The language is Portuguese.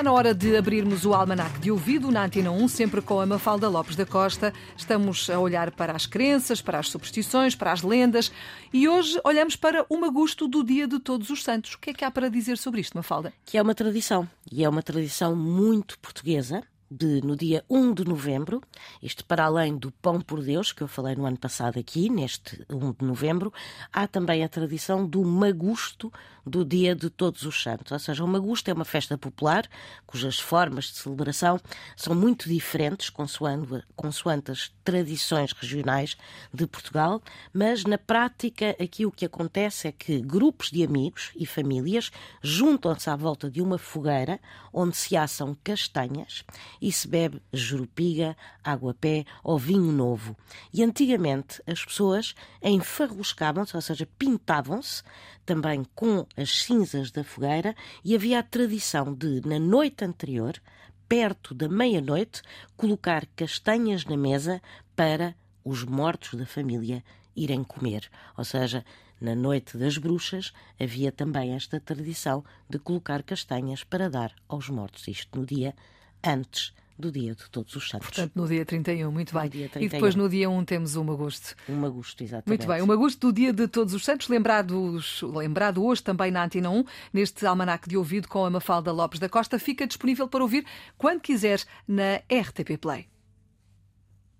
Está na hora de abrirmos o almanac de ouvido na Antena 1, sempre com a Mafalda Lopes da Costa. Estamos a olhar para as crenças, para as superstições, para as lendas e hoje olhamos para o magusto do Dia de Todos os Santos. O que é que há para dizer sobre isto, Mafalda? Que é uma tradição e é uma tradição muito portuguesa de, no dia 1 de novembro, isto para além do Pão por Deus, que eu falei no ano passado aqui, neste 1 de novembro, há também a tradição do Magusto do Dia de Todos os Santos. Ou seja, o Magusto é uma festa popular cujas formas de celebração são muito diferentes consoante, consoante as tradições regionais de Portugal, mas na prática aqui o que acontece é que grupos de amigos e famílias juntam-se à volta de uma fogueira onde se assam castanhas e se bebe jurupiga, água-pé ou vinho novo. E antigamente as pessoas enfarruscavam-se, ou seja, pintavam-se também com as cinzas da fogueira e havia a tradição de, na noite anterior, perto da meia-noite, colocar castanhas na mesa para os mortos da família irem comer. Ou seja, na noite das bruxas havia também esta tradição de colocar castanhas para dar aos mortos. Isto no dia antes do dia de Todos os Santos. Portanto, no dia 31, muito bem. E depois no dia 1 temos o Magusto. O Magusto, exatamente. Muito bem, o Magusto do dia de Todos os Santos, lembrados, lembrado hoje também na Antena 1, neste almanac de ouvido com a Mafalda Lopes da Costa, fica disponível para ouvir quando quiser na RTP Play.